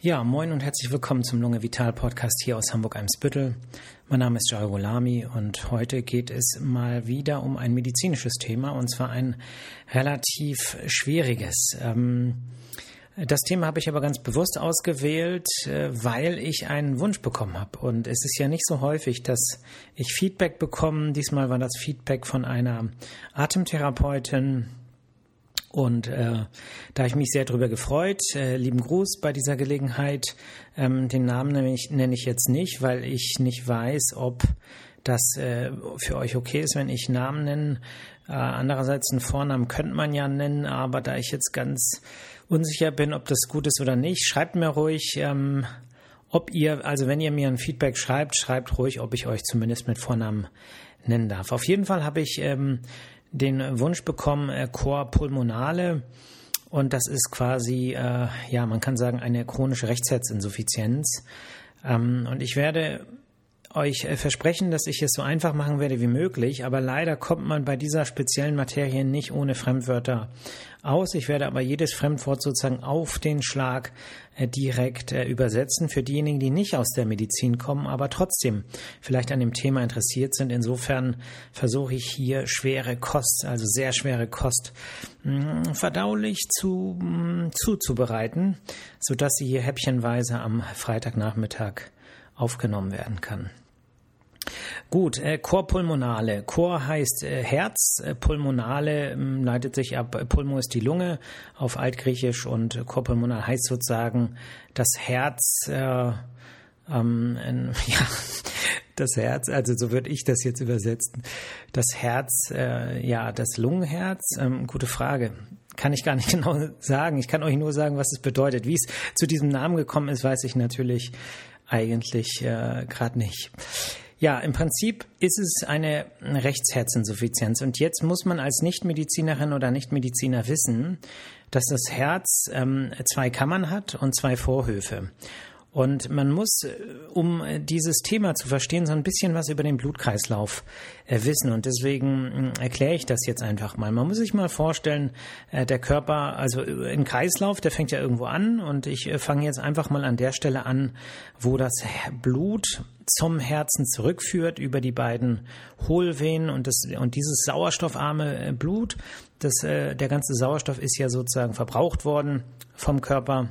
Ja, moin und herzlich willkommen zum Lunge Vital Podcast hier aus Hamburg-Eimsbüttel. Mein Name ist Jairo Lami und heute geht es mal wieder um ein medizinisches Thema und zwar ein relativ schwieriges. Ähm, das Thema habe ich aber ganz bewusst ausgewählt, äh, weil ich einen Wunsch bekommen habe. Und es ist ja nicht so häufig, dass ich Feedback bekomme. Diesmal war das Feedback von einer Atemtherapeutin, und äh, da ich mich sehr darüber gefreut, äh, lieben Gruß bei dieser Gelegenheit. Ähm, den Namen nenne ich, nenne ich jetzt nicht, weil ich nicht weiß, ob das äh, für euch okay ist, wenn ich Namen nenne. Äh, andererseits einen Vornamen könnte man ja nennen, aber da ich jetzt ganz unsicher bin, ob das gut ist oder nicht, schreibt mir ruhig, ähm, ob ihr, also wenn ihr mir ein Feedback schreibt, schreibt ruhig, ob ich euch zumindest mit Vornamen nennen darf. Auf jeden Fall habe ich ähm, den Wunsch bekommen, äh, Cor pulmonale. Und das ist quasi, äh, ja, man kann sagen, eine chronische Rechtsherzinsuffizienz. Ähm, und ich werde euch äh, versprechen, dass ich es so einfach machen werde wie möglich, aber leider kommt man bei dieser speziellen Materie nicht ohne Fremdwörter aus. Ich werde aber jedes Fremdwort sozusagen auf den Schlag äh, direkt äh, übersetzen für diejenigen, die nicht aus der Medizin kommen, aber trotzdem vielleicht an dem Thema interessiert sind. Insofern versuche ich hier schwere Kost, also sehr schwere Kost, mm, verdaulich zu, mm, zuzubereiten, sodass sie hier häppchenweise am Freitagnachmittag aufgenommen werden kann. Gut, äh, Chorpulmonale. Chor heißt äh, Herz, äh, Pulmonale äh, leitet sich ab, Pulmo ist die Lunge auf Altgriechisch und äh, Chorpulmonal heißt sozusagen das Herz, äh, ähm, ja, das Herz, also so würde ich das jetzt übersetzen. Das Herz, äh, ja, das Lungenherz, ähm, gute Frage kann ich gar nicht genau sagen. Ich kann euch nur sagen, was es bedeutet. Wie es zu diesem Namen gekommen ist, weiß ich natürlich eigentlich äh, gerade nicht. Ja, im Prinzip ist es eine Rechtsherzinsuffizienz. Und jetzt muss man als Nichtmedizinerin oder Nichtmediziner wissen, dass das Herz ähm, zwei Kammern hat und zwei Vorhöfe. Und man muss, äh, um dieses Thema zu verstehen, so ein bisschen was über den Blutkreislauf äh, wissen. Und deswegen äh, erkläre ich das jetzt einfach mal. Man muss sich mal vorstellen, der Körper, also ein Kreislauf, der fängt ja irgendwo an. Und ich fange jetzt einfach mal an der Stelle an, wo das Blut zum Herzen zurückführt über die beiden Hohlvenen und das und dieses sauerstoffarme Blut, das der ganze Sauerstoff ist ja sozusagen verbraucht worden vom Körper.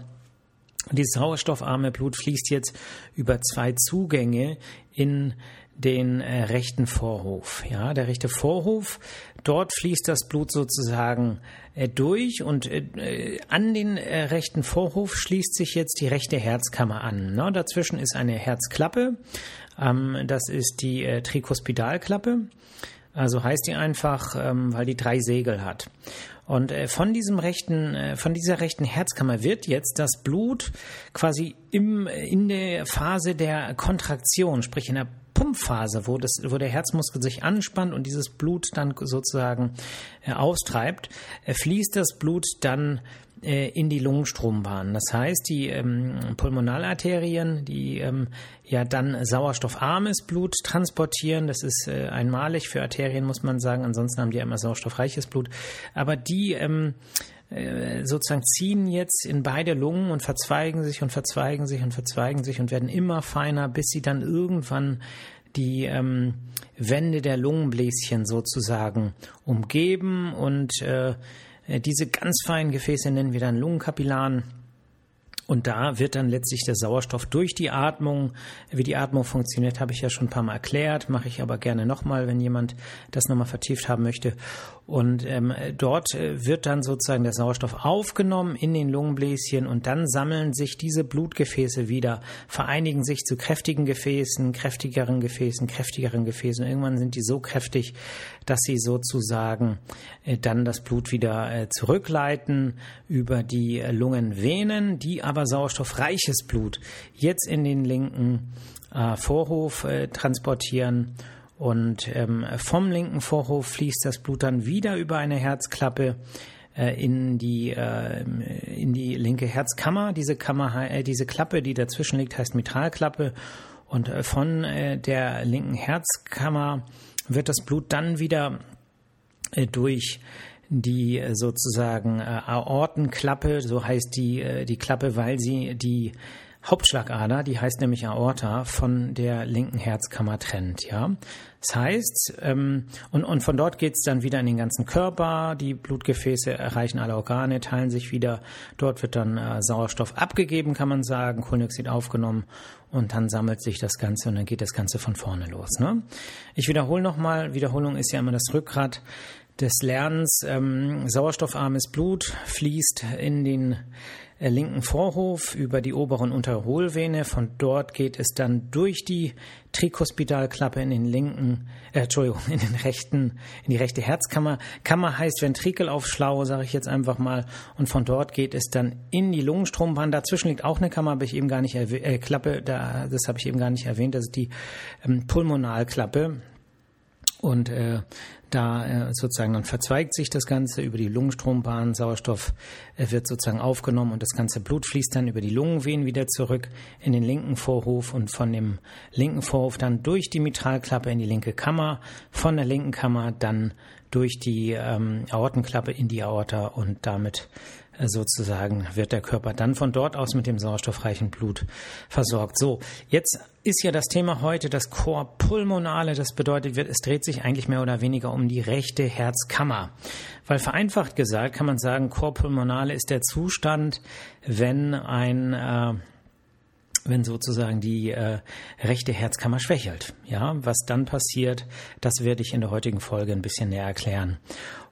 Und dieses sauerstoffarme Blut fließt jetzt über zwei Zugänge in den äh, rechten Vorhof. Ja, der rechte Vorhof, dort fließt das Blut sozusagen äh, durch und äh, an den äh, rechten Vorhof schließt sich jetzt die rechte Herzkammer an. Na, dazwischen ist eine Herzklappe, ähm, das ist die äh, Trikospidalklappe. Also heißt die einfach, ähm, weil die drei Segel hat. Und äh, von diesem rechten, äh, von dieser rechten Herzkammer wird jetzt das Blut quasi im, in der Phase der Kontraktion, sprich in der Pumpphase, wo, das, wo der Herzmuskel sich anspannt und dieses Blut dann sozusagen äh, austreibt, äh, fließt das Blut dann äh, in die Lungenstrombahn. Das heißt, die ähm, Pulmonalarterien, die ähm, ja dann sauerstoffarmes Blut transportieren, das ist äh, einmalig für Arterien, muss man sagen, ansonsten haben die ja immer sauerstoffreiches Blut, aber die ähm, äh, sozusagen ziehen jetzt in beide Lungen und verzweigen sich und verzweigen sich und verzweigen sich und werden immer feiner, bis sie dann irgendwann die ähm, Wände der Lungenbläschen sozusagen umgeben und äh, diese ganz feinen Gefäße nennen wir dann Lungenkapillaren. Und da wird dann letztlich der Sauerstoff durch die Atmung, wie die Atmung funktioniert, habe ich ja schon ein paar Mal erklärt, mache ich aber gerne nochmal, wenn jemand das nochmal vertieft haben möchte. Und ähm, dort äh, wird dann sozusagen der Sauerstoff aufgenommen in den Lungenbläschen und dann sammeln sich diese Blutgefäße wieder, vereinigen sich zu kräftigen Gefäßen, kräftigeren Gefäßen, kräftigeren Gefäßen. Irgendwann sind die so kräftig, dass sie sozusagen äh, dann das Blut wieder äh, zurückleiten über die äh, Lungenvenen, die aber sauerstoffreiches Blut jetzt in den linken äh, Vorhof äh, transportieren und ähm, vom linken Vorhof fließt das Blut dann wieder über eine Herzklappe äh, in die äh, in die linke Herzkammer. Diese Kammer, äh, diese Klappe, die dazwischen liegt, heißt Mitralklappe. Und äh, von äh, der linken Herzkammer wird das Blut dann wieder äh, durch die äh, sozusagen äh, Aortenklappe, so heißt die, äh, die Klappe, weil sie die Hauptschlagader, die heißt nämlich Aorta, von der linken Herzkammer trennt, ja. Das heißt, ähm, und, und von dort geht's dann wieder in den ganzen Körper, die Blutgefäße erreichen alle Organe, teilen sich wieder, dort wird dann äh, Sauerstoff abgegeben, kann man sagen, Kohlendioxid aufgenommen und dann sammelt sich das Ganze und dann geht das Ganze von vorne los. Ne? Ich wiederhole nochmal, Wiederholung ist ja immer das Rückgrat des Lernens. Ähm, sauerstoffarmes Blut fließt in den äh, linken Vorhof über die obere und untere Hohlvene. Von dort geht es dann durch die Trikospidalklappe in den linken, äh, Entschuldigung, in den rechten, in die rechte Herzkammer. Kammer heißt Ventrikel auf Schlau, sage ich jetzt einfach mal. Und von dort geht es dann in die Lungenstrombahn. Dazwischen liegt auch eine Kammer, habe ich eben gar nicht äh, Klappe, da, das habe ich eben gar nicht erwähnt. Das ist die ähm, Pulmonalklappe. Und äh, da äh, sozusagen dann verzweigt sich das Ganze über die Lungenstrombahn, Sauerstoff äh, wird sozusagen aufgenommen und das ganze Blut fließt dann über die Lungenvenen wieder zurück in den linken Vorhof und von dem linken Vorhof dann durch die Mitralklappe in die linke Kammer, von der linken Kammer dann durch die ähm, Aortenklappe in die Aorta und damit sozusagen wird der Körper dann von dort aus mit dem sauerstoffreichen Blut versorgt. So, jetzt ist ja das Thema heute das Chor pulmonale. Das bedeutet, es dreht sich eigentlich mehr oder weniger um die rechte Herzkammer. Weil vereinfacht gesagt kann man sagen, Chor pulmonale ist der Zustand, wenn ein äh, wenn sozusagen die äh, rechte Herzkammer schwächelt. Ja, was dann passiert, das werde ich in der heutigen Folge ein bisschen näher erklären.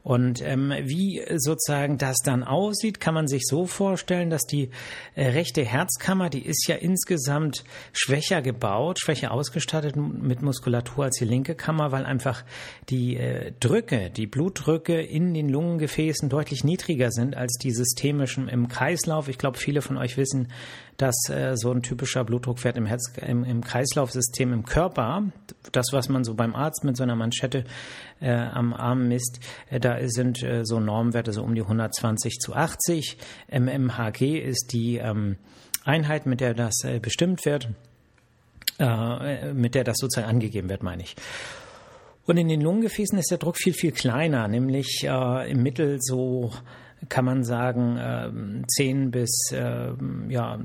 Und ähm, wie sozusagen das dann aussieht, kann man sich so vorstellen, dass die äh, rechte Herzkammer, die ist ja insgesamt schwächer gebaut, schwächer ausgestattet mit Muskulatur als die linke Kammer, weil einfach die äh, Drücke, die Blutdrücke in den Lungengefäßen deutlich niedriger sind als die systemischen im Kreislauf. Ich glaube, viele von euch wissen, dass äh, so ein typischer Blutdruckwert im, Herz, im, im Kreislaufsystem im Körper, das, was man so beim Arzt mit so einer Manschette äh, am Arm misst, äh, da sind äh, so Normwerte so um die 120 zu 80. MMHG ist die ähm, Einheit, mit der das äh, bestimmt wird, äh, mit der das sozusagen angegeben wird, meine ich. Und in den Lungengefäßen ist der Druck viel, viel kleiner, nämlich im Mittel so kann man sagen, 10 bis ja,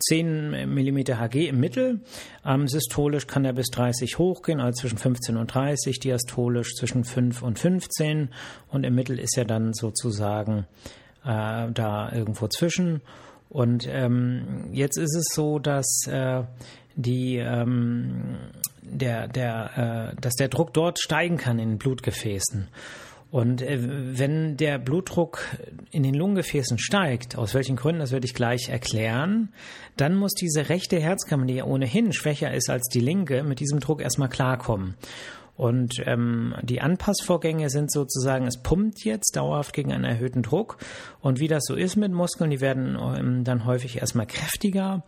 10 Millimeter Hg im Mittel. Ähm, systolisch kann er bis 30 hochgehen, also zwischen 15 und 30, diastolisch zwischen 5 und 15 und im Mittel ist er dann sozusagen äh, da irgendwo zwischen. Und ähm, jetzt ist es so, dass äh, die ähm, der der äh, dass der Druck dort steigen kann in Blutgefäßen. Und äh, wenn der Blutdruck in den Lungengefäßen steigt, aus welchen Gründen, das werde ich gleich erklären, dann muss diese rechte Herzkammer, die ja ohnehin schwächer ist als die linke, mit diesem Druck erstmal klarkommen. Und ähm, die Anpassvorgänge sind sozusagen, es pumpt jetzt dauerhaft gegen einen erhöhten Druck. Und wie das so ist mit Muskeln, die werden ähm, dann häufig erstmal kräftiger.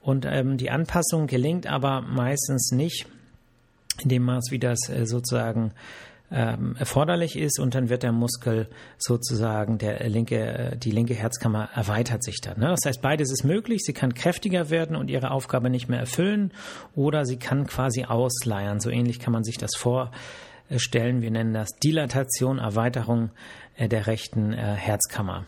Und ähm, die Anpassung gelingt aber meistens nicht in dem Maß, wie das äh, sozusagen ähm, erforderlich ist und dann wird der Muskel sozusagen der linke, die linke Herzkammer erweitert sich dann. Ne? Das heißt, beides ist möglich. Sie kann kräftiger werden und ihre Aufgabe nicht mehr erfüllen oder sie kann quasi ausleiern. So ähnlich kann man sich das vorstellen. Wir nennen das Dilatation, Erweiterung äh, der rechten äh, Herzkammer.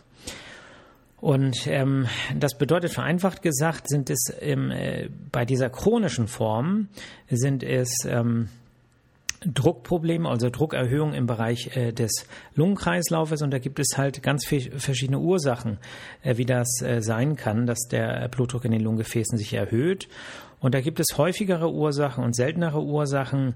Und ähm, das bedeutet vereinfacht gesagt, sind es ähm, äh, bei dieser chronischen Form sind es ähm, Druckprobleme, also Druckerhöhung im Bereich äh, des Lungenkreislaufes und da gibt es halt ganz viel, verschiedene Ursachen, äh, wie das äh, sein kann, dass der Blutdruck in den Lungengefäßen sich erhöht. Und da gibt es häufigere Ursachen und seltenere Ursachen.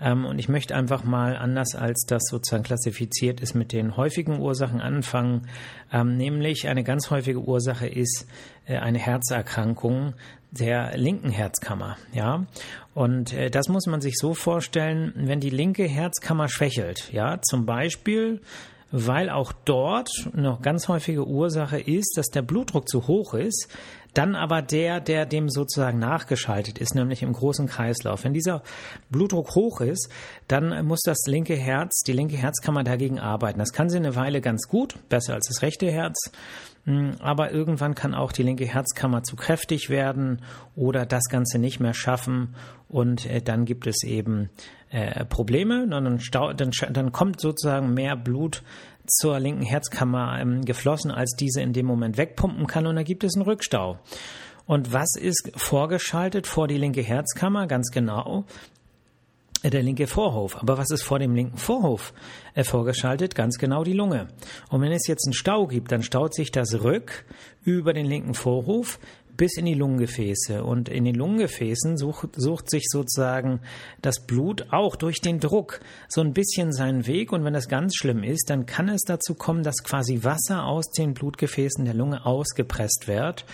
Ähm, und ich möchte einfach mal anders als das sozusagen klassifiziert ist mit den häufigen Ursachen anfangen. Ähm, nämlich eine ganz häufige Ursache ist äh, eine Herzerkrankung der linken Herzkammer. Ja, und äh, das muss man sich so vorstellen, wenn die linke Herzkammer schwächelt, ja, zum Beispiel, weil auch dort noch ganz häufige Ursache ist, dass der Blutdruck zu hoch ist, dann aber der, der dem sozusagen nachgeschaltet ist, nämlich im großen Kreislauf. Wenn dieser Blutdruck hoch ist, dann muss das linke Herz, die linke Herzkammer dagegen arbeiten. Das kann sie eine Weile ganz gut, besser als das rechte Herz. Hm, aber irgendwann kann auch die linke Herzkammer zu kräftig werden oder das Ganze nicht mehr schaffen und äh, dann gibt es eben äh, Probleme. Dann, kommt sozusagen mehr Blut zur linken Herzkammer ähm, geflossen, als diese in dem Moment wegpumpen kann und da gibt es einen Rückstau. Und was ist vorgeschaltet vor die linke Herzkammer? Ganz genau der linke Vorhof. Aber was ist vor dem linken Vorhof äh, vorgeschaltet? Ganz genau die Lunge. Und wenn es jetzt einen Stau gibt, dann staut sich das Rück über den linken Vorhof bis in die Lungengefäße. Und in den Lungengefäßen sucht, sucht sich sozusagen das Blut auch durch den Druck so ein bisschen seinen Weg. Und wenn das ganz schlimm ist, dann kann es dazu kommen, dass quasi Wasser aus den Blutgefäßen der Lunge ausgepresst wird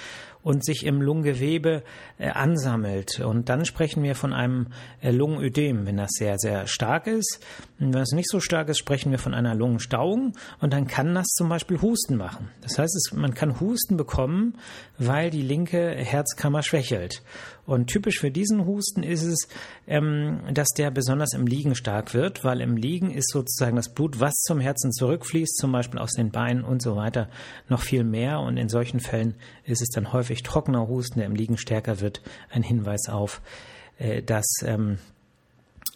und sich im Lungengewebe äh, ansammelt. Und dann sprechen wir von einem äh, Lungenödem, wenn das sehr, sehr stark ist. Und wenn es nicht so stark ist, sprechen wir von einer Lungenstauung und dann kann das zum Beispiel Husten machen. Das heißt, es, man kann Husten bekommen, weil die linke Herzkammer schwächelt. Und typisch für diesen Husten ist es, ähm, dass der besonders im Liegen stark wird, weil im Liegen ist sozusagen das Blut, was zum Herzen zurückfließt, zum Beispiel aus den Beinen und so weiter, noch viel mehr. Und in solchen Fällen ist es dann häufig trockener Husten, der im Liegen stärker wird, ein Hinweis auf, äh, dass ähm,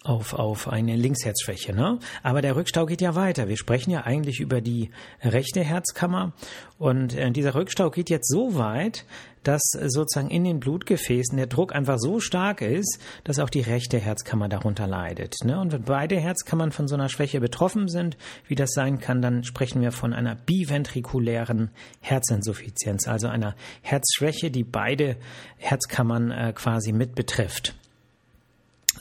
auf, auf eine Linksherzschwäche. Ne? Aber der Rückstau geht ja weiter. Wir sprechen ja eigentlich über die rechte Herzkammer und äh, dieser Rückstau geht jetzt so weit, dass sozusagen in den Blutgefäßen der Druck einfach so stark ist, dass auch die rechte Herzkammer darunter leidet. Ne? Und wenn beide Herzkammern von so einer Schwäche betroffen sind, wie das sein kann, dann sprechen wir von einer biventrikulären Herzinsuffizienz, also einer Herzschwäche, die beide Herzkammern äh, quasi mit betrifft.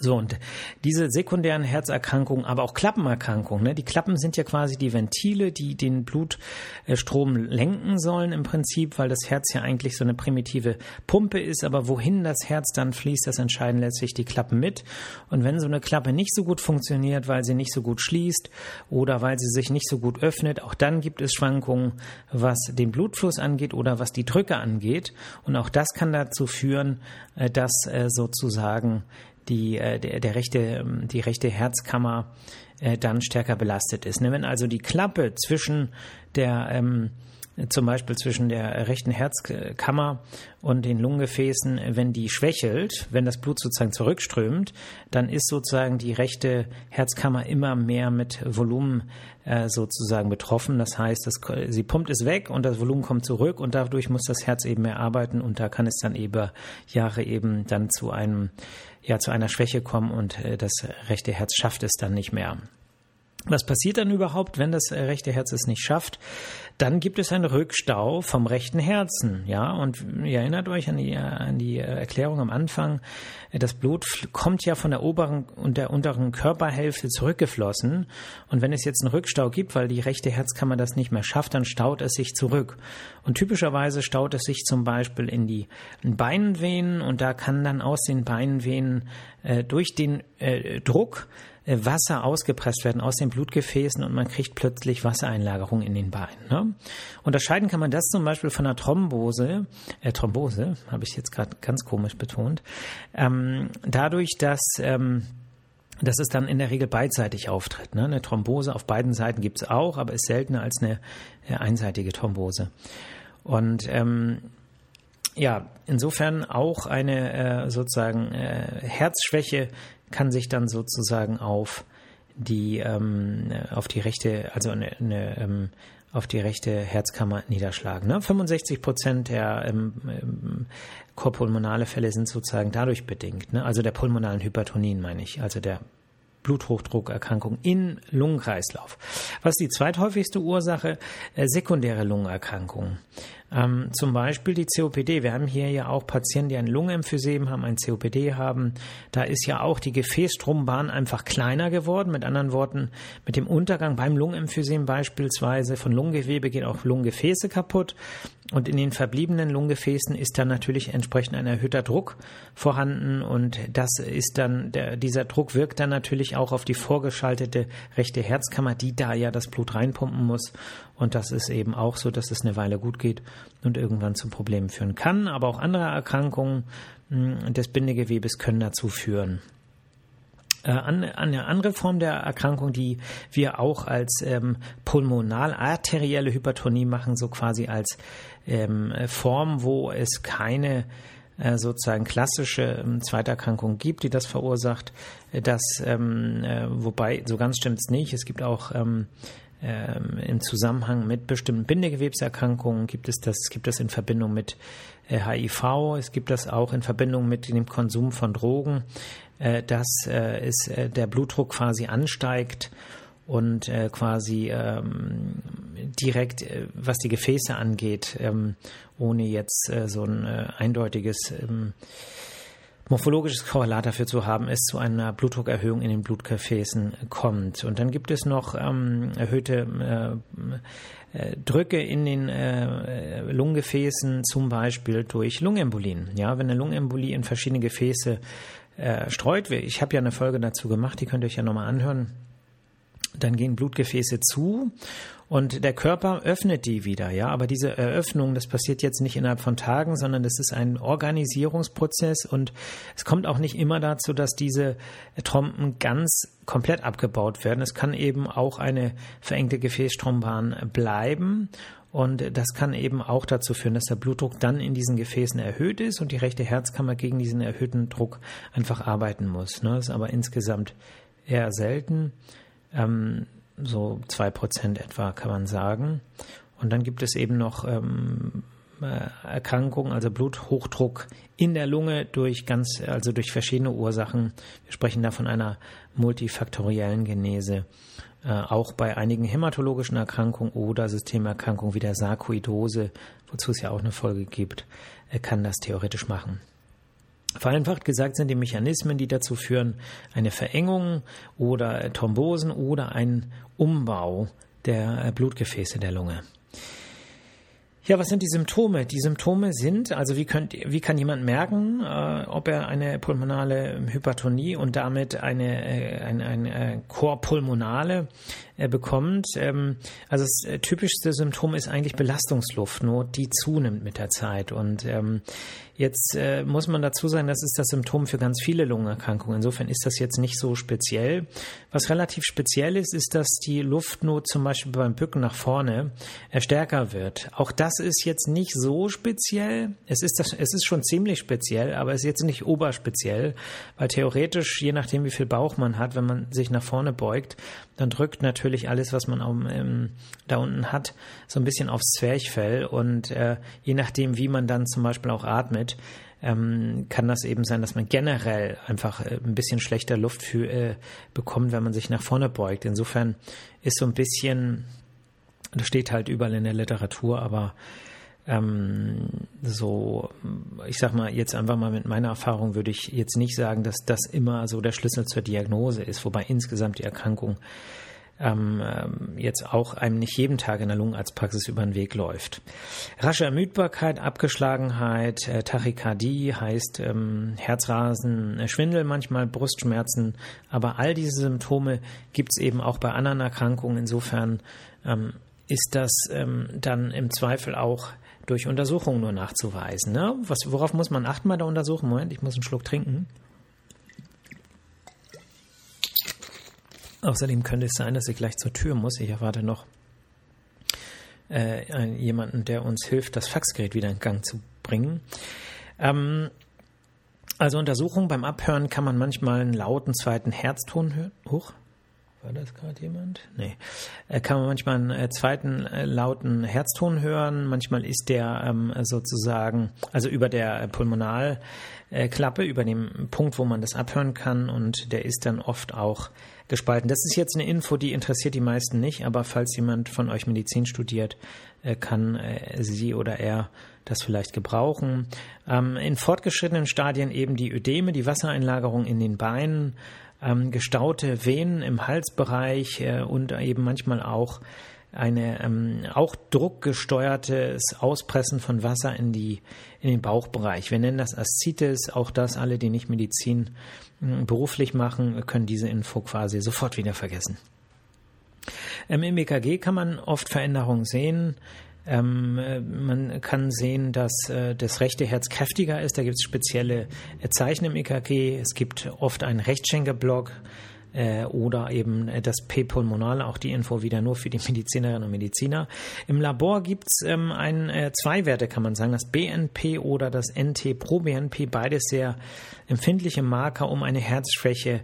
So, und diese sekundären Herzerkrankungen, aber auch Klappenerkrankungen, ne? die Klappen sind ja quasi die Ventile, die den Blutstrom lenken sollen im Prinzip, weil das Herz ja eigentlich so eine primitive Pumpe ist, aber wohin das Herz dann fließt, das entscheiden letztlich die Klappen mit. Und wenn so eine Klappe nicht so gut funktioniert, weil sie nicht so gut schließt oder weil sie sich nicht so gut öffnet, auch dann gibt es Schwankungen, was den Blutfluss angeht oder was die Drücke angeht. Und auch das kann dazu führen, äh, dass äh, sozusagen die, äh, der, der rechte, ähm, die rechte Herzkammer äh, dann stärker belastet ist. Ne? Wenn also die Klappe zwischen der ähm, zum Beispiel zwischen der rechten Herzkammer und den Lungengefäßen, wenn die schwächelt, wenn das Blut sozusagen zurückströmt, dann ist sozusagen die rechte Herzkammer immer mehr mit Volumen äh, sozusagen betroffen. Das heißt, das, sie pumpt es weg und das Volumen kommt zurück und dadurch muss das Herz eben mehr arbeiten und da kann es dann über Jahre eben dann zu einem ja zu einer Schwäche kommen und äh, das rechte Herz schafft es dann nicht mehr. Was passiert dann überhaupt, wenn das äh, rechte Herz es nicht schafft? Dann gibt es einen Rückstau vom rechten Herzen, ja. Und ihr erinnert euch an die, an die äh, Erklärung am Anfang. Das Blut kommt ja von der oberen und der unteren Körperhälfte zurückgeflossen. Und wenn es jetzt einen Rückstau gibt, weil die rechte Herzkammer das nicht mehr schafft, dann staut es sich zurück. Und typischerweise staut es sich zum Beispiel in die Beinvenen und da kann dann aus den Beinvenen äh, durch den äh, Druck Wasser ausgepresst werden aus den Blutgefäßen und man kriegt plötzlich Wassereinlagerung in den Beinen. Ne? Unterscheiden kann man das zum Beispiel von einer Thrombose, äh, Thrombose, habe ich jetzt gerade ganz komisch betont, ähm, dadurch, dass ähm, dass es dann in der Regel beidseitig auftritt. Ne? Eine Thrombose auf beiden Seiten gibt es auch, aber ist seltener als eine äh, einseitige Thrombose. Und ähm, ja, insofern auch eine äh, sozusagen äh, Herzschwäche kann sich dann sozusagen auf die ähm, auf die rechte, also eine, eine ähm, auf die rechte Herzkammer niederschlagen. Ne? 65 Prozent der ähm, ähm, korpulmonale Fälle sind sozusagen dadurch bedingt, ne? also der pulmonalen Hypertonien meine ich, also der Bluthochdruckerkrankung in Lungenkreislauf. Was ist die zweithäufigste Ursache? Äh, sekundäre Lungenerkrankungen. Ähm, zum Beispiel die COPD. Wir haben hier ja auch Patienten, die ein Lungenemphysem haben, ein COPD haben. Da ist ja auch die Gefäßstrombahn einfach kleiner geworden. Mit anderen Worten, mit dem Untergang beim Lungenemphysem beispielsweise von Lungengewebe gehen auch Lungengefäße kaputt. Und in den verbliebenen Lungengefäßen ist dann natürlich entsprechend ein erhöhter Druck vorhanden. Und das ist dann, der, dieser Druck wirkt dann natürlich auch auf die vorgeschaltete rechte Herzkammer, die da ja das Blut reinpumpen muss. Und das ist eben auch so, dass es eine Weile gut geht und irgendwann zu Problemen führen kann. Aber auch andere Erkrankungen hm, des Bindegewebes können dazu führen. Äh, eine andere Form der Erkrankung, die wir auch als ähm, pulmonal-arterielle Hypertonie machen, so quasi als ähm, Form, wo es keine äh, sozusagen klassische ähm, Zweiterkrankung gibt, die das verursacht. Äh, das, ähm, äh, wobei so ganz stimmt es nicht. Es gibt auch ähm, ähm, im Zusammenhang mit bestimmten Bindegewebserkrankungen gibt es das, gibt es in Verbindung mit HIV, äh, es gibt das auch in Verbindung mit dem Konsum von Drogen, äh, dass äh, es, der Blutdruck quasi ansteigt und quasi ähm, direkt, was die Gefäße angeht, ähm, ohne jetzt so ein eindeutiges morphologisches Korrelat dafür zu haben, es zu einer Blutdruckerhöhung in den Blutgefäßen kommt. Und dann gibt es noch ähm, erhöhte äh, äh, Drücke in den äh, Lungengefäßen, zum Beispiel durch Lungenembolien. Ja, wenn eine Lungenembolie in verschiedene Gefäße äh, streut, ich habe ja eine Folge dazu gemacht, die könnt ihr euch ja nochmal anhören dann gehen Blutgefäße zu und der Körper öffnet die wieder, ja. Aber diese Eröffnung, das passiert jetzt nicht innerhalb von Tagen, sondern das ist ein Organisierungsprozess und es kommt auch nicht immer dazu, dass diese Trompen ganz komplett abgebaut werden. Es kann eben auch eine verengte Gefäßstrombahn bleiben und das kann eben auch dazu führen, dass der Blutdruck dann in diesen Gefäßen erhöht ist und die rechte Herzkammer gegen diesen erhöhten Druck einfach arbeiten muss. Ne? Das ist aber insgesamt eher selten ähm, so zwei Prozent etwa kann man sagen. Und dann gibt es eben noch ähm, äh, Erkrankungen, also Bluthochdruck in der Lunge durch ganz, also durch verschiedene Ursachen. Wir sprechen da von einer multifaktoriellen Genese. Äh, auch bei einigen hämatologischen Erkrankungen oder Systemerkrankungen wie der Sarkoidose, wozu es ja auch eine Folge gibt, äh, kann das theoretisch machen. Vereinfacht gesagt sind die Mechanismen, die dazu führen, eine Verengung oder Thrombosen oder ein Umbau der Blutgefäße der Lunge. Ja, was sind die Symptome? Die Symptome sind, also wie, könnt, wie kann jemand merken, äh, ob er eine pulmonale Hypertonie und damit eine, äh, eine, eine äh, Chorpulmonale äh, bekommt? Ähm, also das äh, typischste Symptom ist eigentlich Belastungsluftnot, die zunimmt mit der Zeit. Und ähm, Jetzt äh, muss man dazu sagen, das ist das Symptom für ganz viele Lungenerkrankungen. Insofern ist das jetzt nicht so speziell. Was relativ speziell ist, ist, dass die Luftnot zum Beispiel beim Bücken nach vorne äh, stärker wird. Auch das ist jetzt nicht so speziell. Es ist, das, es ist schon ziemlich speziell, aber es ist jetzt nicht oberspeziell, weil theoretisch, je nachdem, wie viel Bauch man hat, wenn man sich nach vorne beugt, dann drückt natürlich alles, was man auch, ähm, da unten hat, so ein bisschen aufs Zwerchfell. Und äh, je nachdem, wie man dann zum Beispiel auch atmet, ähm, kann das eben sein, dass man generell einfach äh, ein bisschen schlechter Luft für, äh, bekommt, wenn man sich nach vorne beugt. Insofern ist so ein bisschen, das steht halt überall in der Literatur, aber ähm, so, ich sag mal, jetzt einfach mal mit meiner Erfahrung würde ich jetzt nicht sagen, dass das immer so der Schlüssel zur Diagnose ist, wobei insgesamt die Erkrankung ähm, ähm, jetzt auch einem nicht jeden Tag in der Lungenarztpraxis über den Weg läuft. Rasche Ermüdbarkeit, Abgeschlagenheit, äh, Tachykardie heißt ähm, Herzrasen, äh, Schwindel, manchmal Brustschmerzen, aber all diese Symptome gibt es eben auch bei anderen Erkrankungen. Insofern ähm, ist das ähm, dann im Zweifel auch durch Untersuchungen nur nachzuweisen. Ne? Was, worauf muss man achten bei der Untersuchung? Moment, ich muss einen Schluck trinken. Außerdem könnte es sein, dass ich gleich zur Tür muss. Ich erwarte noch äh, jemanden, der uns hilft, das Faxgerät wieder in Gang zu bringen. Ähm, also Untersuchung beim Abhören kann man manchmal einen lauten zweiten Herzton hören. Huch, war das gerade jemand? Nee. Äh, kann man manchmal einen äh, zweiten äh, lauten Herzton hören. Manchmal ist der ähm, sozusagen, also über der Pulmonalklappe, über dem Punkt, wo man das abhören kann und der ist dann oft auch gespalten. Das ist jetzt eine Info, die interessiert die meisten nicht, aber falls jemand von euch Medizin studiert, kann sie oder er das vielleicht gebrauchen. Ähm, in fortgeschrittenen Stadien eben die Ödeme, die Wassereinlagerung in den Beinen, ähm, gestaute Venen im Halsbereich äh, und eben manchmal auch eine ähm, auch druckgesteuertes Auspressen von Wasser in die in den Bauchbereich. Wir nennen das Aszites. Auch das alle, die nicht Medizin äh, beruflich machen, können diese Info quasi sofort wieder vergessen. Ähm, Im EKG kann man oft Veränderungen sehen. Ähm, äh, man kann sehen, dass äh, das rechte Herz kräftiger ist. Da gibt es spezielle äh, Zeichen im EKG. Es gibt oft einen Rechtschenkelblock äh, oder eben äh, das P-Pulmonale, auch die Info wieder nur für die Medizinerinnen und Mediziner. Im Labor gibt es ähm, äh, zwei Werte, kann man sagen, das BNP oder das NT-Pro-BNP, beides sehr empfindliche Marker, um eine Herzschwäche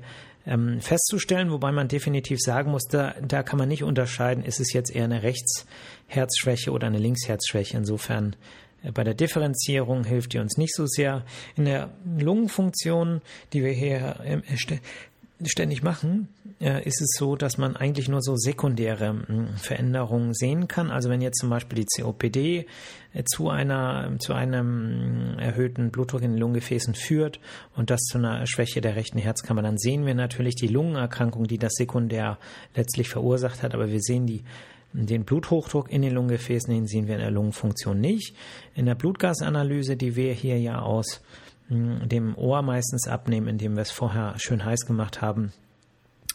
ähm, festzustellen, wobei man definitiv sagen muss, da, da kann man nicht unterscheiden, ist es jetzt eher eine Rechtsherzschwäche oder eine Linksherzschwäche. Insofern äh, bei der Differenzierung hilft die uns nicht so sehr. In der Lungenfunktion, die wir hier ähm, ständig machen, äh, ist es so, dass man eigentlich nur so sekundäre hm, Veränderungen sehen kann. Also wenn jetzt zum Beispiel die COPD äh, zu einer, zu einem hm, erhöhten Blutdruck in den Lungengefäßen führt und das zu einer Schwäche der rechten Herzkammer, dann sehen wir natürlich die Lungenerkrankung, die das sekundär letztlich verursacht hat, aber wir sehen die den Bluthochdruck in den Lungengefäßen, den sehen wir in der Lungenfunktion nicht. In der Blutgasanalyse, die wir hier ja aus dem Ohr meistens abnehmen, indem wir es vorher schön heiß gemacht haben,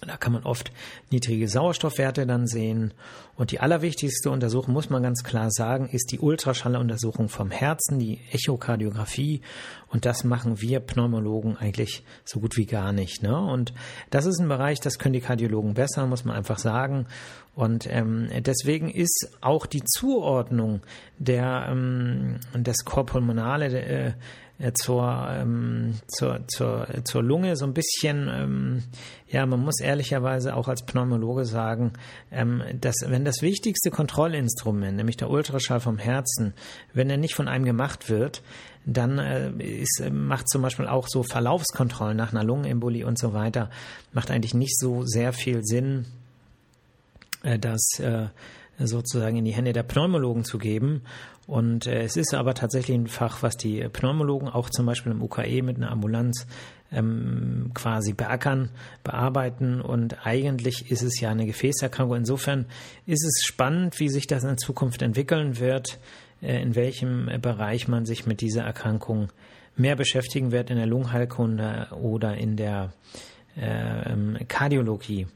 da kann man oft niedrige Sauerstoffwerte dann sehen. Und die allerwichtigste Untersuchung, muss man ganz klar sagen, ist die Ultraschalluntersuchung vom Herzen, die Echokardiographie. Und das machen wir Pneumologen eigentlich so gut wie gar nicht. Ne? Und das ist ein Bereich, das können die Kardiologen besser, muss man einfach sagen. Und ähm, deswegen ist auch die Zuordnung der ähm, des Korpulmonale äh, zur, ähm, zur, zur, zur Lunge so ein bisschen, ähm, ja, man muss ehrlicherweise auch als Pneumologe sagen, ähm, dass wenn das wichtigste Kontrollinstrument, nämlich der Ultraschall vom Herzen, wenn er nicht von einem gemacht wird, dann äh, ist, macht zum Beispiel auch so Verlaufskontrollen nach einer Lungenembolie und so weiter, macht eigentlich nicht so sehr viel Sinn, äh, das äh, sozusagen in die Hände der Pneumologen zu geben. Und äh, es ist aber tatsächlich ein Fach, was die Pneumologen auch zum Beispiel im UKE mit einer Ambulanz ähm, quasi beackern, bearbeiten. Und eigentlich ist es ja eine Gefäßerkrankung. Insofern ist es spannend, wie sich das in Zukunft entwickeln wird, äh, in welchem Bereich man sich mit dieser Erkrankung mehr beschäftigen wird, in der Lungenheilkunde oder in der äh, Kardiologie.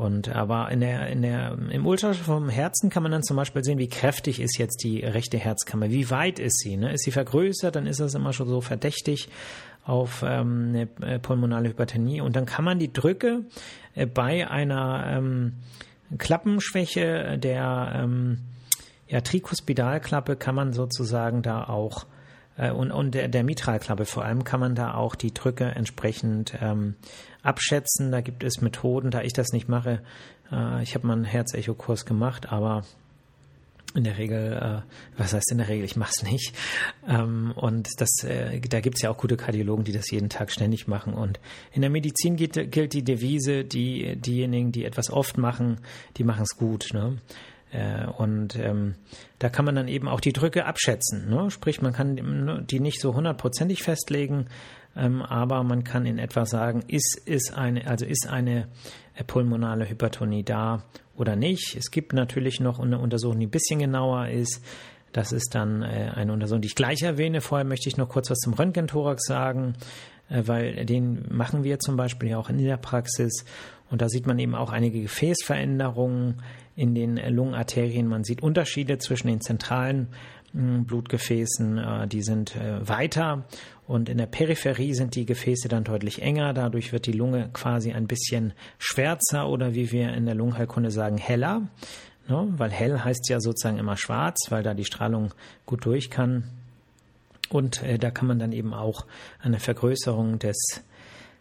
Und aber in der, in der, im Ultraschall vom Herzen kann man dann zum Beispiel sehen, wie kräftig ist jetzt die rechte Herzkammer, wie weit ist sie. Ne? Ist sie vergrößert, dann ist das immer schon so verdächtig auf ähm, eine äh, pulmonale Hypertonie. Und dann kann man die Drücke äh, bei einer ähm, Klappenschwäche der ähm, ja, Trikuspidalklappe kann man sozusagen da auch äh, und, und der, der Mitralklappe vor allem kann man da auch die Drücke entsprechend ähm, abschätzen. Da gibt es Methoden, da ich das nicht mache. Äh, ich habe mal einen Herzecho-Kurs gemacht, aber in der Regel, äh, was heißt in der Regel, ich mache es nicht. Ähm, und das, äh, da gibt es ja auch gute Kardiologen, die das jeden Tag ständig machen. Und in der Medizin gilt, gilt die Devise, die, diejenigen, die etwas oft machen, die machen es gut. Ne? Äh, und ähm, da kann man dann eben auch die Drücke abschätzen. Ne? Sprich, man kann ne, die nicht so hundertprozentig festlegen, ähm, aber man kann in etwa sagen, ist, ist eine, also ist eine pulmonale Hypertonie da oder nicht. Es gibt natürlich noch eine Untersuchung, die ein bisschen genauer ist. Das ist dann äh, eine Untersuchung, die ich gleich erwähne. Vorher möchte ich noch kurz was zum Röntgenthorax sagen, äh, weil den machen wir zum Beispiel ja auch in der Praxis. Und da sieht man eben auch einige Gefäßveränderungen in den Lungenarterien. Man sieht Unterschiede zwischen den zentralen hm, Blutgefäßen, äh, die sind äh, weiter und in der Peripherie sind die Gefäße dann deutlich enger. Dadurch wird die Lunge quasi ein bisschen schwärzer oder wie wir in der Lungenheilkunde sagen, heller. Ne? Weil hell heißt ja sozusagen immer schwarz, weil da die Strahlung gut durch kann. Und äh, da kann man dann eben auch eine Vergrößerung des,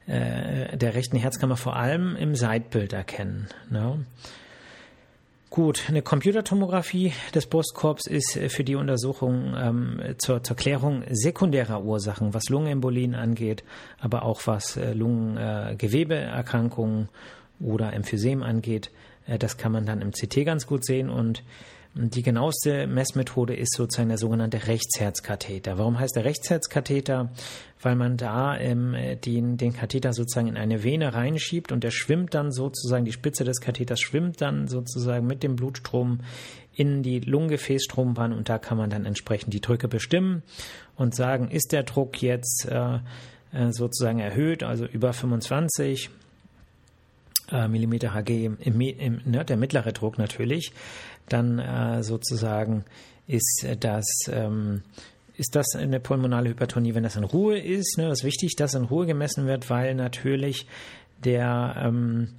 äh, der rechten Herzkammer vor allem im Seitbild erkennen. Ne? Gut, eine Computertomographie des Brustkorbs ist äh, für die Untersuchung ähm, zur, zur Klärung sekundärer Ursachen, was Lungenembolien angeht, aber auch was äh, Lungengewebeerkrankungen äh, oder Emphysem angeht. Äh, das kann man dann im CT ganz gut sehen und die genaueste Messmethode ist sozusagen der sogenannte Rechtsherzkatheter. Warum heißt der Rechtsherzkatheter? Weil man da ähm, den, den Katheter sozusagen in eine Vene reinschiebt und der schwimmt dann sozusagen, die Spitze des Katheters schwimmt dann sozusagen mit dem Blutstrom in die Lungengefäßstrombahn und da kann man dann entsprechend die Drücke bestimmen und sagen, ist der Druck jetzt äh, äh sozusagen erhöht, also über 25 äh, Millimeter Hg im, im, im, ne, der mittlere Druck natürlich, dann äh, sozusagen ist das ähm, ist das eine pulmonale Hypertonie, wenn das in Ruhe ist. Ne? Das ist wichtig, dass in Ruhe gemessen wird, weil natürlich der ähm,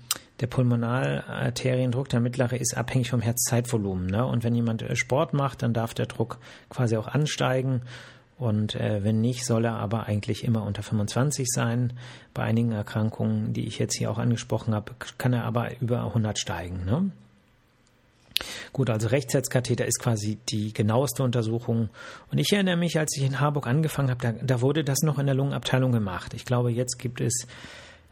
der Pulmonalarteriendruck, der mittlere, ist abhängig vom Herzzeitvolumen. Ne? Und wenn jemand äh, Sport macht, dann darf der Druck quasi auch ansteigen. Und äh, wenn nicht, soll er aber eigentlich immer unter 25 sein. Bei einigen Erkrankungen, die ich jetzt hier auch angesprochen habe, kann er aber über 100 steigen. Ne? Gut, also Rechtsherzkatheter ist quasi die genaueste Untersuchung. Und ich erinnere mich, als ich in Harburg angefangen habe, da, da wurde das noch in der Lungenabteilung gemacht. Ich glaube, jetzt gibt es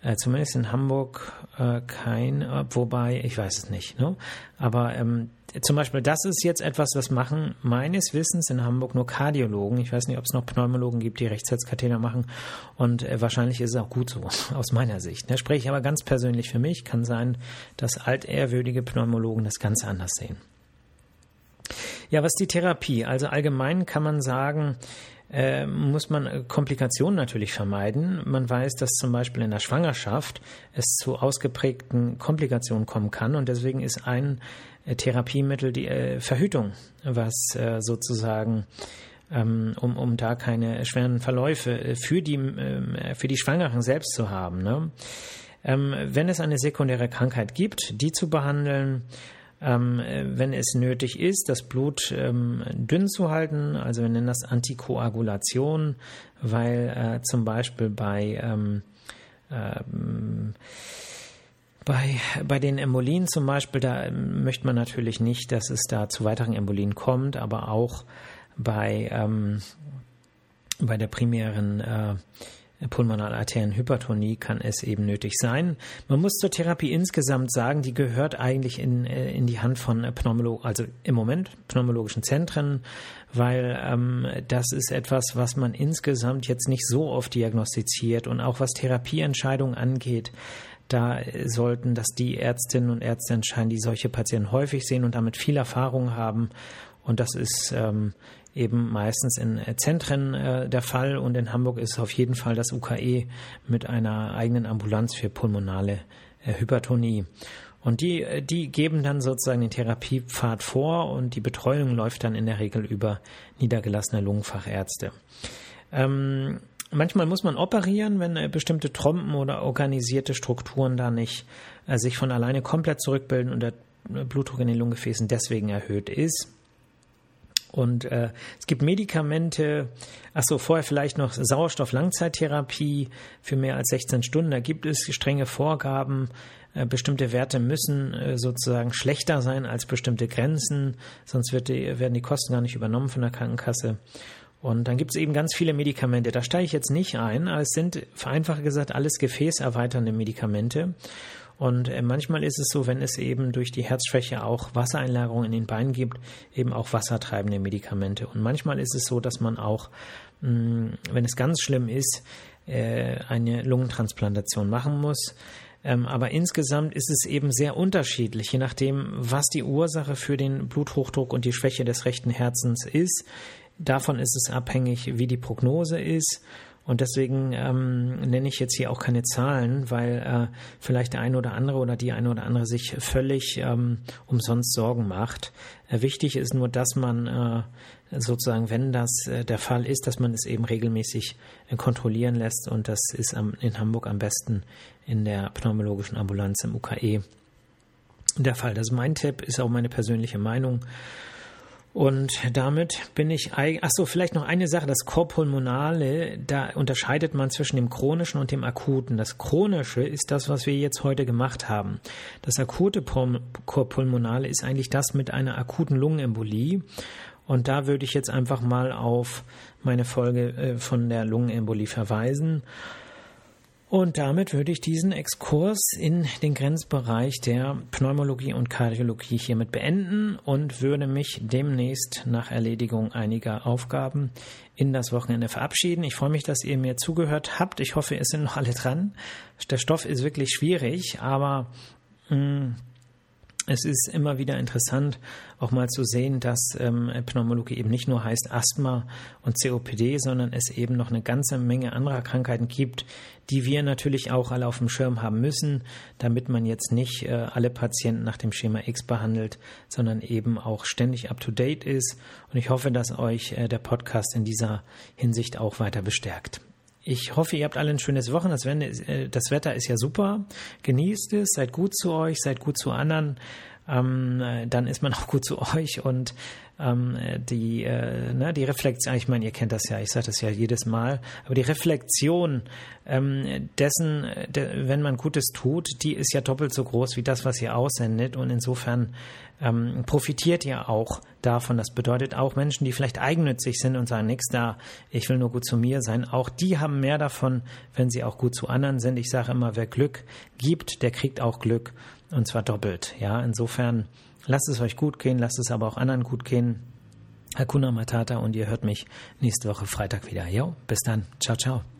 äh, zumindest in Hamburg äh, kein, äh, wobei, ich weiß es nicht. Ne? Aber ähm, zum Beispiel, das ist jetzt etwas, das machen meines Wissens in Hamburg nur Kardiologen. Ich weiß nicht, ob es noch Pneumologen gibt, die Rechtsherzkatheter machen. Und äh, wahrscheinlich ist es auch gut so, aus meiner Sicht. Ne? Spreche ich aber ganz persönlich für mich. Kann sein, dass altehrwürdige Pneumologen das ganz anders sehen. Ja, was die Therapie? Also allgemein kann man sagen, äh, muss man äh, Komplikationen natürlich vermeiden. Man weiß, dass zum Beispiel in der Schwangerschaft es zu ausgeprägten Komplikationen kommen kann und deswegen ist ein äh, Therapiemittel die äh, Verhütung, was sozusagen ähm, um, um da keine schweren Verläufe für die, ähm, für die Schwangeren selbst zu haben. Ne? Ähm, wenn es eine sekundäre Krankheit gibt, die zu behandeln, ähm, wenn es nötig ist, das Blut ähm, dünn zu halten. Also wir nennen das Antikoagulation, weil äh, zum Beispiel bei ähm, ähm bei, bei den Embolien zum Beispiel, da möchte man natürlich nicht, dass es da zu weiteren Embolien kommt, aber auch bei, ähm, bei der primären äh, Pulmonalarterienhypertonie kann es eben nötig sein. Man muss zur Therapie insgesamt sagen, die gehört eigentlich in, äh, in die Hand von Pneumologen, also im Moment pneumologischen Zentren, weil ähm, das ist etwas, was man insgesamt jetzt nicht so oft diagnostiziert und auch was Therapieentscheidungen angeht, da sollten das die Ärztinnen und Ärzte entscheiden, die solche Patienten häufig sehen und damit viel Erfahrung haben. Und das ist ähm, eben meistens in äh, Zentren äh, der Fall und in Hamburg ist auf jeden Fall das UKE mit einer eigenen Ambulanz für pulmonale äh, Hypertonie. Und die, äh, die geben dann sozusagen den Therapiepfad vor und die Betreuung läuft dann in der Regel über niedergelassene Lungenfachärzte. Ähm, manchmal muss man operieren, wenn äh, bestimmte Trompen oder organisierte Strukturen da nicht äh, sich von alleine komplett zurückbilden und der Blutdruck in den Lungengefäßen deswegen erhöht ist. Und äh, es gibt Medikamente, achso, vorher vielleicht noch Sauerstoff-Langzeittherapie für mehr als 16 Stunden. Da gibt es strenge Vorgaben. Äh, bestimmte Werte müssen äh, sozusagen schlechter sein als bestimmte Grenzen, sonst wird die, werden die Kosten gar nicht übernommen von der Krankenkasse. Und dann gibt es eben ganz viele Medikamente. Da steige ich jetzt nicht ein, aber es sind vereinfacht gesagt alles gefäßerweiternde Medikamente. Und äh, manchmal ist es so, wenn es eben durch die Herzschwäche auch Wassereinlagerung in den Beinen gibt, eben auch wassertreibende Medikamente. Und manchmal ist es so, dass man auch, mh, wenn es ganz schlimm ist, äh, eine Lungentransplantation machen muss. Ähm, aber insgesamt ist es eben sehr unterschiedlich, je nachdem, was die Ursache für den Bluthochdruck und die Schwäche des rechten Herzens ist. Davon ist es abhängig, wie die Prognose ist und deswegen ähm, nenne ich jetzt hier auch keine Zahlen, weil äh, vielleicht der eine oder andere oder die eine oder andere sich völlig ähm, umsonst Sorgen macht. Äh, wichtig ist nur, dass man äh, sozusagen, wenn das äh, der Fall ist, dass man es eben regelmäßig äh, kontrollieren lässt. Und das ist am, in Hamburg am besten in der pneumologischen Ambulanz im UKE der Fall. Das ist mein Tipp, ist auch meine persönliche Meinung. Und damit bin ich, ach so, vielleicht noch eine Sache, das Korpulmonale, da unterscheidet man zwischen dem chronischen und dem akuten. Das chronische ist das, was wir jetzt heute gemacht haben. Das akute Korpulmonale ist eigentlich das mit einer akuten Lungenembolie. Und da würde ich jetzt einfach mal auf meine Folge äh, von der Lungenembolie verweisen. Und damit würde ich diesen Exkurs in den Grenzbereich der Pneumologie und Kardiologie hiermit beenden und würde mich demnächst nach Erledigung einiger Aufgaben in das Wochenende verabschieden. Ich freue mich, dass ihr mir zugehört habt. Ich hoffe, es sind noch alle dran. Der Stoff ist wirklich schwierig, aber mh, mm, es ist immer wieder interessant, auch mal zu sehen, dass ähm, Pneumologie eben nicht nur heißt Asthma und COPD, sondern es eben noch eine ganze Menge anderer Krankheiten gibt, die wir natürlich auch alle auf dem Schirm haben müssen, damit man jetzt nicht äh, alle Patienten nach dem Schema X behandelt, sondern eben auch ständig up-to-date ist. Und ich hoffe, dass euch äh, der Podcast in dieser Hinsicht auch weiter bestärkt. Ich hoffe, ihr habt alle ein schönes Wochenende. Das Wetter ist ja super. Genießt es, seid gut zu euch, seid gut zu anderen. Ähm, dann ist man auch gut zu euch und ähm, die, äh, ne, die Reflexion, ich meine, ihr kennt das ja, ich sage das ja jedes Mal, aber die Reflexion ähm, dessen, de, wenn man Gutes tut, die ist ja doppelt so groß wie das, was ihr aussendet und insofern ähm, profitiert ihr auch davon. Das bedeutet auch Menschen, die vielleicht eigennützig sind und sagen, nix da, ich will nur gut zu mir sein, auch die haben mehr davon, wenn sie auch gut zu anderen sind. Ich sage immer, wer Glück gibt, der kriegt auch Glück und zwar doppelt. Ja, insofern lasst es euch gut gehen, lasst es aber auch anderen gut gehen. Hakuna Matata und ihr hört mich nächste Woche Freitag wieder. Jo, bis dann. Ciao, ciao.